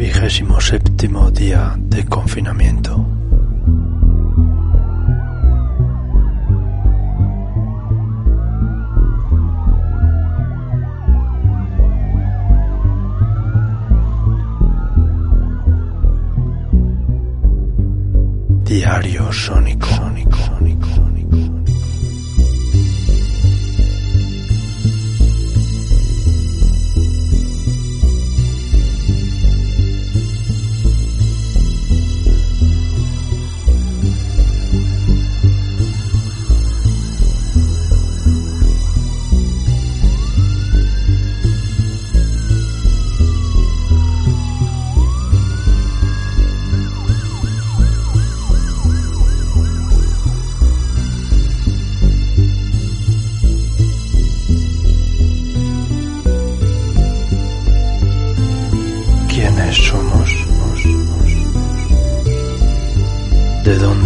Vigésimo séptimo día de confinamiento. Diario Sónico. Sónico. Sónico. Sónico.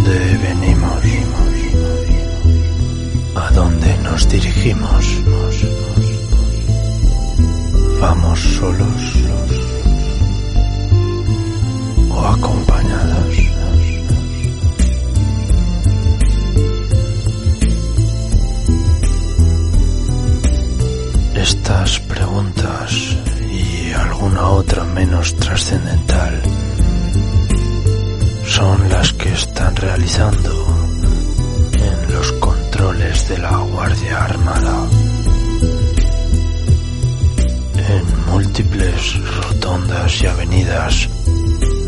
Dónde venimos? ¿A dónde nos dirigimos? ¿Vamos solos o acompañados? Estas preguntas y alguna otra menos trascendental son las que están realizando en los controles de la Guardia Armada. En múltiples rotondas y avenidas,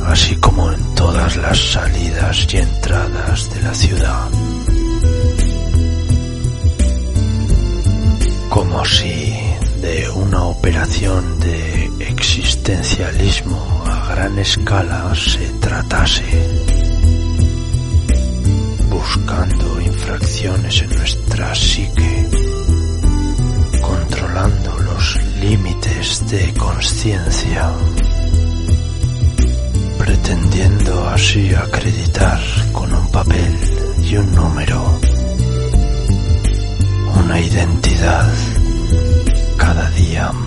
así como en todas las salidas y entradas de la ciudad. Como si operación de existencialismo a gran escala se tratase, buscando infracciones en nuestra psique, controlando los límites de conciencia, pretendiendo así acreditar con un papel y un número una identidad cada día más